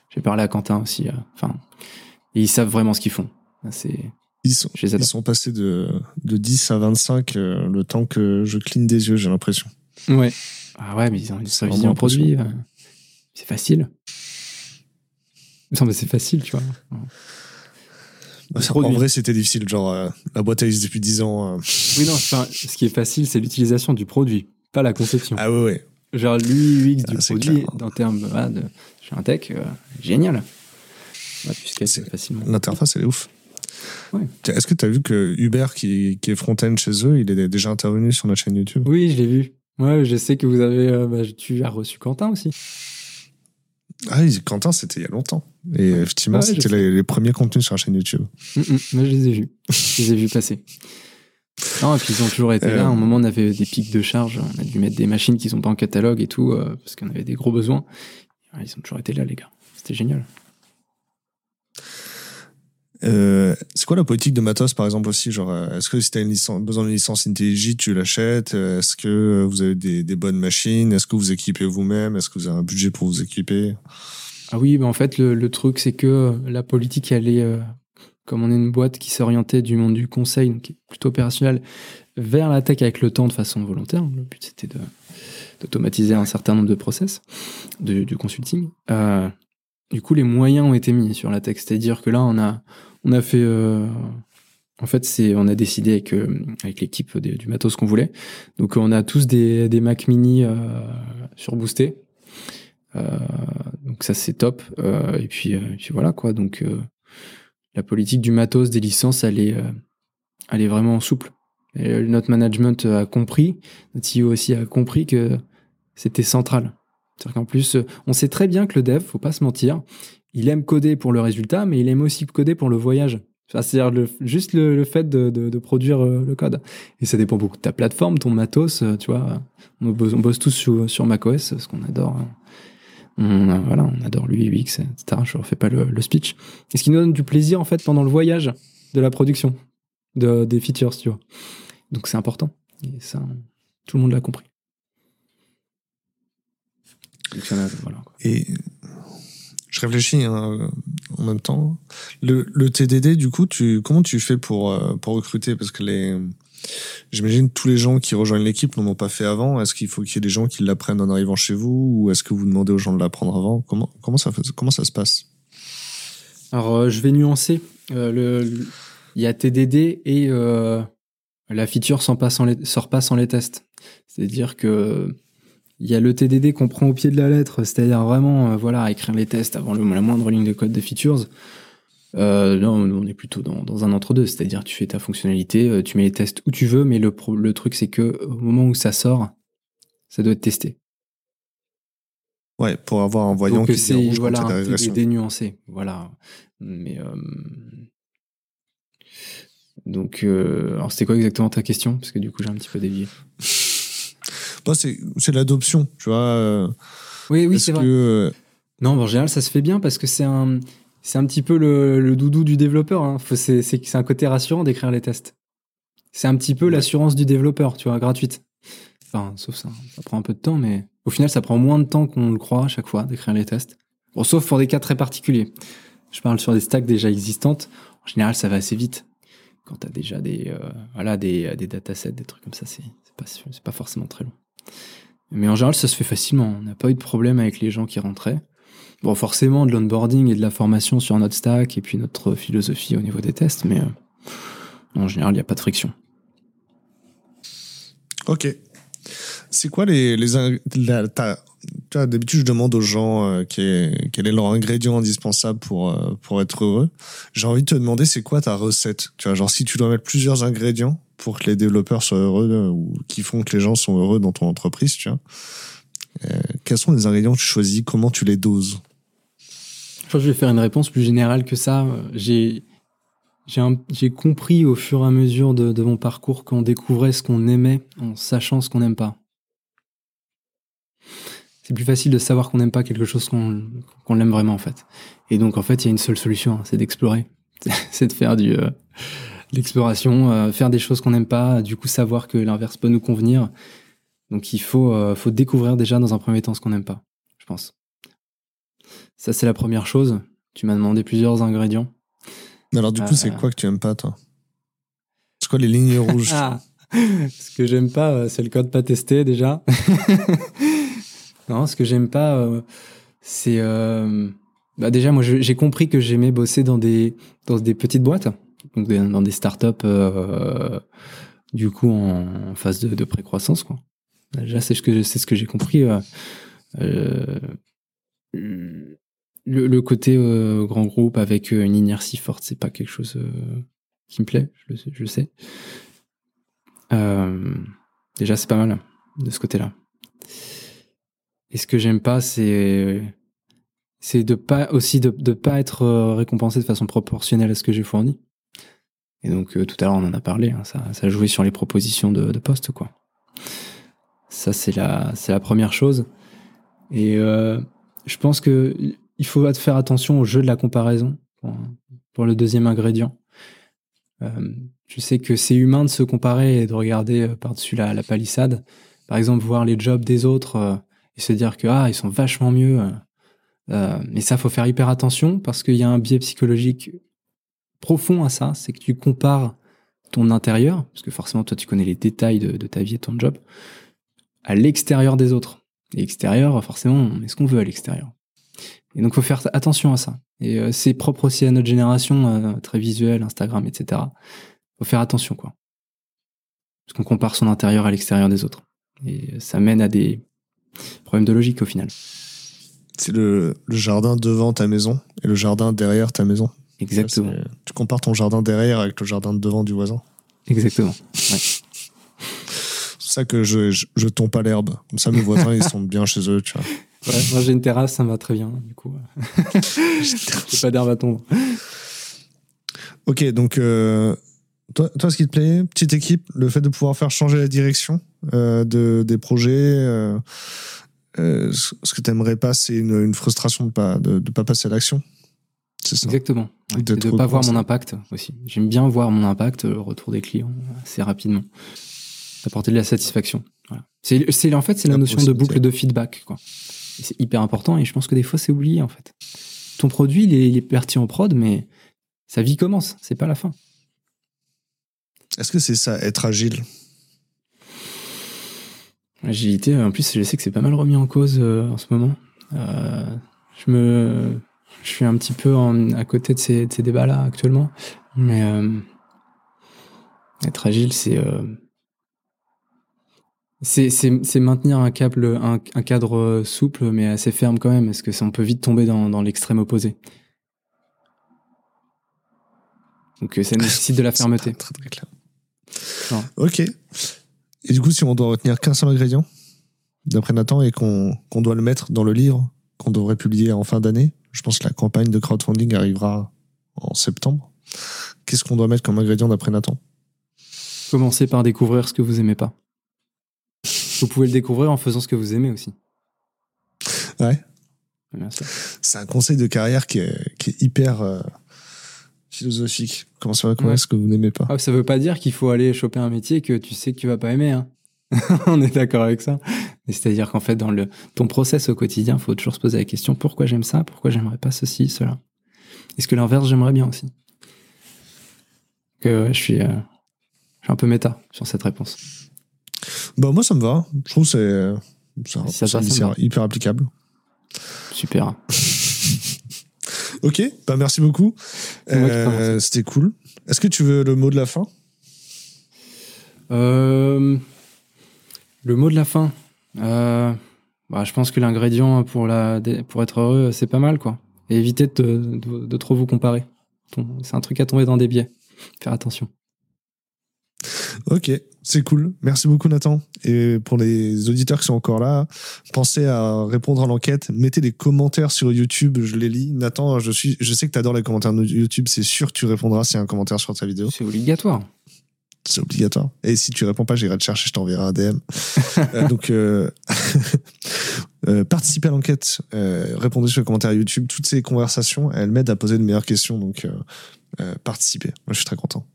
J'ai parlé à Quentin aussi. Euh, enfin, ils savent vraiment ce qu'ils font. C'est Ils sont, ils sont passés de, de 10 à 25 euh, le temps que je cligne des yeux, j'ai l'impression. Ouais. Ah ouais, mais ils ont une prévision produit. Euh, c'est facile. Non, mais c'est facile, tu vois. Bah, en vrai, c'était difficile. Genre, euh, la boîte existe depuis 10 ans. Oui, non, ce qui est facile, c'est l'utilisation du produit, pas la conception. Ah ouais, ouais. Genre, l'UX du ah, produit, en termes de, chez un tech, génial. L'interface, elle est ouf. Est-ce que tu as vu que Uber, qui, qui est front-end chez eux, il est déjà intervenu sur notre chaîne YouTube? Oui, je l'ai vu. Ouais, je sais que vous avez. Euh, bah, tu as reçu Quentin aussi. Ah Quentin, c'était il y a longtemps. Et effectivement, c'était les, premiers contenus sur la chaîne YouTube. Mm, mm. moi, je les ai vus. je les ai vus passer. Non, et puis ils ont toujours été là. À un euh. moment, on avait des pics de charge. On a dû mettre des machines qui sont pas en catalogue et tout, euh, parce qu'on avait des gros besoins. Ils ont toujours été là, les gars. C'était génial. Euh, c'est quoi la politique de matos par exemple aussi genre euh, est-ce que si tu as besoin d'une licence IntelliJ tu l'achètes est-ce que vous avez des, bonnes machines est-ce que vous équipez vous-même est-ce que vous avez un budget pour vous équiper? Ah oui bah en fait le, truc c'est que euh, la politique elle est comme on est une boîte qui s'est orientée du monde du conseil qui est plutôt opérationnel vers la tech avec le temps de façon volontaire. Le but c'était d'automatiser un certain nombre de process de, du consulting. Du coup les moyens ont été mis sur la tech. C'est à dire que là on a on a fait. Euh, en fait, c'est, on a décidé avec, euh, avec l'équipe du matos qu'on voulait. Donc, on a tous des, des Mac Mini euh, surboostés. Euh, donc ça c'est top. et puis, puis voilà quoi. Donc la politique du matos, des licences, elle est, elle est vraiment souple. Et notre management a compris, notre CEO aussi a compris que c'était central. C'est-à-dire qu'en plus, on sait très bien que le dev, faut pas se mentir, il aime coder pour le résultat, mais il aime aussi coder pour le voyage. C'est-à-dire juste le, fait de, produire euh, le code. Et ça dépend beaucoup de ta plateforme, ton matos, euh, tu vois. On bosse, tous sur, sur macOS, parce qu'on adore. Hein. On, voilà, on adore l'UX, etc. Je ne refais pas le, speech. Et ce qui nous donne du plaisir, en fait, pendant le voyage de la production de, des features, tu vois. Donc c'est important. Et ça, tout le monde l'a compris. Et je réfléchis hein, en même temps. Le, TDD, du coup, tu, comment tu fais pour, euh, pour recruter? Parce que les, j'imagine tous les gens qui rejoignent l'équipe n'en ont pas fait avant. Est-ce qu'il faut qu'il y ait des gens qui l'apprennent en arrivant chez vous? Ou est-ce que vous demandez aux gens de l'apprendre avant? Comment, comment, ça, comment ça se passe? Alors, euh, je vais nuancer. Euh, il y a TDD et la feature sort sort pas sans les tests. C'est-à-dire que il y a le TDD qu'on prend au pied de la lettre, c'est-à-dire vraiment, euh, voilà, écrire les tests avant le, la moindre ligne de code de features. Euh, non, on est plutôt dans, dans un entre-deux, c'est-à-dire tu fais ta fonctionnalité, euh, tu mets les tests où tu veux, mais le, le truc c'est que au moment où ça sort, ça doit être testé. Ouais, pour avoir un voyant Donc, qui c'est voilà un TDD nuancé, voilà. Mais euh... donc, euh... alors c'était quoi exactement ta question? Parce que du coup j'ai un petit peu dévié. (laughs) c'est l'adoption, tu vois. Euh, oui, oui, c'est vrai. Euh, non, en général, ça se fait bien parce que c'est un, c'est un petit peu le, doudou du développeur. Hein. C'est, c'est, un côté rassurant d'écrire les tests. C'est un petit peu l'assurance du développeur, tu vois, gratuite. Enfin, sauf ça, ça prend un peu de temps, mais au final, ça prend moins de temps qu'on le croit à chaque fois d'écrire les tests. Bon, sauf pour des cas très particuliers. Je parle sur des stacks déjà existantes. En général, ça va assez vite. Quand tu as déjà des, euh, voilà, des, des datasets, des trucs comme ça, c'est, c'est, pas, c'est pas forcément très long. Mais en général, ça se fait facilement. On n'a pas eu de problème avec les gens qui rentraient. Bon, forcément, de l'onboarding et de la formation sur notre stack et puis notre philosophie au niveau des tests, mais euh, en général, il n'y a pas de friction. Ok. C'est quoi les. les D'habitude, je demande aux gens euh, quel est leur ingrédient indispensable pour, euh, pour être heureux. J'ai envie de te demander, c'est quoi ta recette? Tu vois, genre, si tu dois mettre plusieurs ingrédients, pour que les développeurs soient heureux euh, ou qui font que les gens sont heureux dans ton entreprise, tu vois. Euh, quels sont les ingrédients que tu choisis? Comment tu les doses? Je crois que je vais faire une réponse plus générale que ça. J'ai j'ai compris au fur et à mesure de, mon parcours qu'on découvrait ce qu'on aimait en sachant ce qu'on n'aime pas. C'est plus facile de savoir qu'on n'aime pas quelque chose qu'on qu'on l'aime vraiment en fait. Et donc en fait, il y a une seule solution, hein, c'est d'explorer, (laughs) c'est de faire du euh, l'exploration, euh, faire des choses qu'on n'aime pas, du coup savoir que l'inverse peut nous convenir. Donc il faut, euh, faut découvrir déjà dans un premier temps ce qu'on n'aime pas, je pense. Ça c'est la première chose. Tu m'as demandé plusieurs ingrédients. Alors du coup, c'est euh, quoi que tu aimes pas, toi? Quoi les lignes (laughs) rouges? Ah, (laughs) Ce que j'aime pas, c'est le code pas testé déjà. Non, ce que j'aime pas, c'est bah déjà moi j'ai compris que j'aimais bosser dans des dans des petites boîtes, donc dans des startups du coup en, phase de, de précroissance quoi. Déjà c'est ce que ce que j'ai compris. Euh, le, côté euh, grand groupe avec euh, une inertie forte, c'est pas quelque chose qui me plaît, je le sais. Je sais. déjà, c'est pas mal de ce côté-là. Et ce que j'aime pas, c'est c'est de pas aussi de, de pas être récompensé de façon proportionnelle à ce que j'ai fourni. Et donc tout à l'heure on en a parlé, hein, ça, ça joué sur les propositions de, de poste quoi. Ça c'est la c'est la première chose. Et euh, je pense que il faut faire attention au jeu de la comparaison pour, le deuxième ingrédient. Euh, je sais que c'est humain de se comparer et de regarder euh, par-dessus la, la, palissade. Par exemple, voir les jobs des autres euh, et se dire que ah ils sont vachement mieux. Euh, mais ça, faut faire hyper attention parce qu'il y a un biais psychologique profond à ça. C'est que tu compares ton intérieur, parce que forcément toi tu connais les détails de, ta vie et ton job, à l'extérieur des autres. Et extérieur, forcément, on met ce qu'on veut à l'extérieur. Et donc, faut faire attention à ça. Et euh, c'est propre aussi à notre génération, euh, très visuelle, Instagram, etc. Faut faire attention, quoi. Parce qu'on compare son intérieur à l'extérieur des autres. Et ça mène à des problèmes de logique au final. C'est le, le, jardin devant ta maison et le jardin derrière ta maison. Exactement. tu compares ton jardin derrière avec le jardin devant du voisin. Exactement. Ouais ça que je, je, tombe pas l'herbe. Comme ça, mes voisins, ils sont bien chez eux, tu vois. moi, j'ai une terrasse, ça me va très bien, du coup. (laughs) j'ai pas d'herbe à tomber. Ok, donc, euh, toi, toi, ce qui te plaît, petite équipe, le fait de pouvoir faire changer la direction euh, de, des projets, euh, ce que tu aimerais pas, c'est une, une, frustration de pas, de, de pas passer à l'action. C'est ça. Exactement. de ne pas voir mon impact aussi. J'aime bien voir mon impact, le retour des clients assez rapidement apporter de la satisfaction. Voilà. C'est, en fait, c'est la, notion de boucle de feedback. Quoi. c'est hyper important et je pense que des fois, c'est oublié en fait. Ton produit, il est, il est parti en prod, mais sa vie commence, c'est pas la fin. Est-ce que c'est ça, être agile? Agilité, en plus, je sais que c'est pas mal remis en cause euh, en ce moment. Euh, je me, je suis un petit peu à côté de ces, de ces débats-là actuellement, mais euh, être agile, c'est c'est maintenir un, câble, un, un, cadre euh, souple mais assez ferme quand même, parce que on peut vite tomber dans, dans l'extrême opposé. Donc euh, ça (laughs) nécessite de la fermeté. Très, très, clair. Ok. Et du coup, si on doit retenir qu'un seul ingrédient, d'après Nathan, et qu'on doit le mettre dans le livre qu'on devrait publier en fin d'année, je pense que la campagne de crowdfunding arrivera en septembre. Qu'est-ce qu'on doit mettre comme ingrédient d'après Nathan? Commencez par découvrir ce que vous aimez pas. Vous pouvez le découvrir en faisant ce que vous aimez aussi. Ouais. C'est un conseil de carrière qui est, qui est hyper euh, philosophique. Comment ça va ouais. ce que vous n'aimez pas ah, Ça veut pas dire qu'il faut aller choper un métier que tu sais que tu vas pas aimer. Hein. (laughs) On est d'accord avec ça. C'est-à-dire qu'en fait, dans le, ton process au quotidien, il faut toujours se poser la question pourquoi j'aime ça Pourquoi j'aimerais pas ceci, cela? Est-ce que l'inverse, j'aimerais bien aussi? Que je suis, euh, je suis un peu méta sur cette réponse. Bah, moi, ça me va. Je trouve que c'est ça, hyper applicable. Super. Ok, bah, merci beaucoup. Euh, C'était cool. Est-ce que tu veux le mot de la fin? Euh, Le mot de la fin euh, bah, Je pense que l'ingrédient pour, la, pour être heureux, c'est pas mal. quoi. Et éviter de, de, de trop vous comparer. C'est un truc à tomber dans des biais. Faire attention. Ok, c'est cool. Merci beaucoup Nathan. Et pour les auditeurs qui sont encore là, pensez à répondre à l'enquête. Mettez des commentaires sur YouTube, je les lis. Nathan, je, suis, je sais que tu adores les commentaires de YouTube, c'est sûr que tu répondras s'il y a un commentaire sur ta vidéo. C'est obligatoire. C'est obligatoire. Et si tu réponds pas, j'irai te chercher, je t'enverrai un DM. (laughs) Euh, donc, euh, (laughs) euh, participez à l'enquête, répondez sur les commentaires YouTube. Toutes ces conversations, elles m'aident à poser de meilleures questions. Donc, participez. Moi, je suis très content.